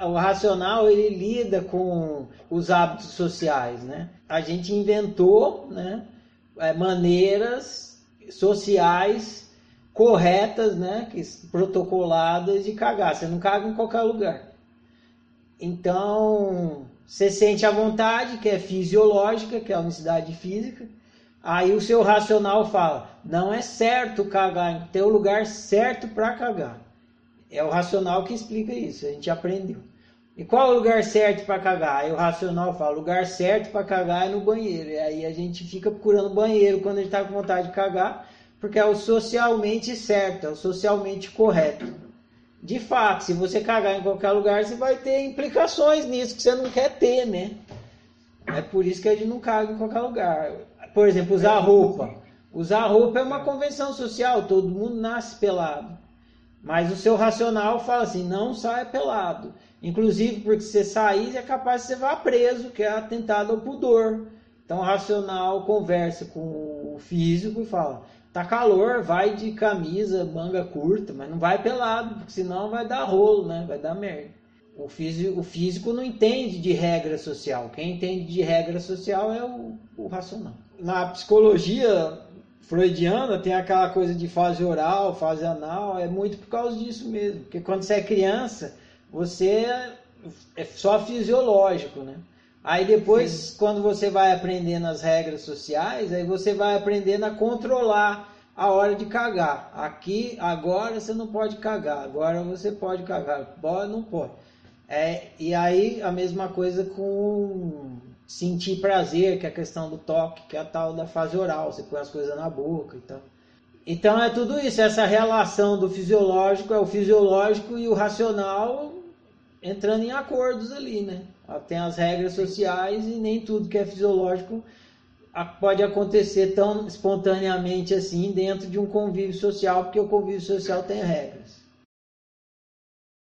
o racional ele lida com os hábitos sociais, né? A gente inventou, né, é, maneiras sociais corretas, né, que protocoladas de cagar. Você não caga em qualquer lugar. Então, você sente a vontade, que é fisiológica, que é a unicidade física. Aí o seu racional fala: não é certo cagar, tem o lugar certo para cagar. É o racional que explica isso, a gente aprendeu. E qual é o lugar certo para cagar? Aí o racional fala: o lugar certo para cagar é no banheiro. E aí a gente fica procurando banheiro quando a gente está com vontade de cagar, porque é o socialmente certo, é o socialmente correto. De fato, se você cagar em qualquer lugar, você vai ter implicações nisso que você não quer ter, né? É por isso que a gente não caga em qualquer lugar. Por exemplo, usar roupa. Usar roupa é uma convenção social, todo mundo nasce pelado. Mas o seu racional fala assim: não saia pelado. Inclusive, porque se você sair, é capaz de você vá preso, que é atentado ao pudor. Então, o racional conversa com o físico e fala: tá calor, vai de camisa, manga curta, mas não vai pelado, porque senão vai dar rolo, né? Vai dar merda. O físico, o físico não entende de regra social. Quem entende de regra social é o, o racional. Na psicologia freudiana tem aquela coisa de fase oral, fase anal, é muito por causa disso mesmo. Porque quando você é criança, você é só fisiológico, né? Aí depois, Sim. quando você vai aprendendo as regras sociais, aí você vai aprendendo a controlar a hora de cagar. Aqui, agora você não pode cagar, agora você pode cagar, pode, não pode. É, e aí a mesma coisa com sentir prazer, que é a questão do toque, que é a tal da fase oral, você põe as coisas na boca e tal. Então é tudo isso, essa relação do fisiológico, é o fisiológico e o racional entrando em acordos ali, né? Tem as regras sociais e nem tudo que é fisiológico pode acontecer tão espontaneamente assim dentro de um convívio social, porque o convívio social tem regras.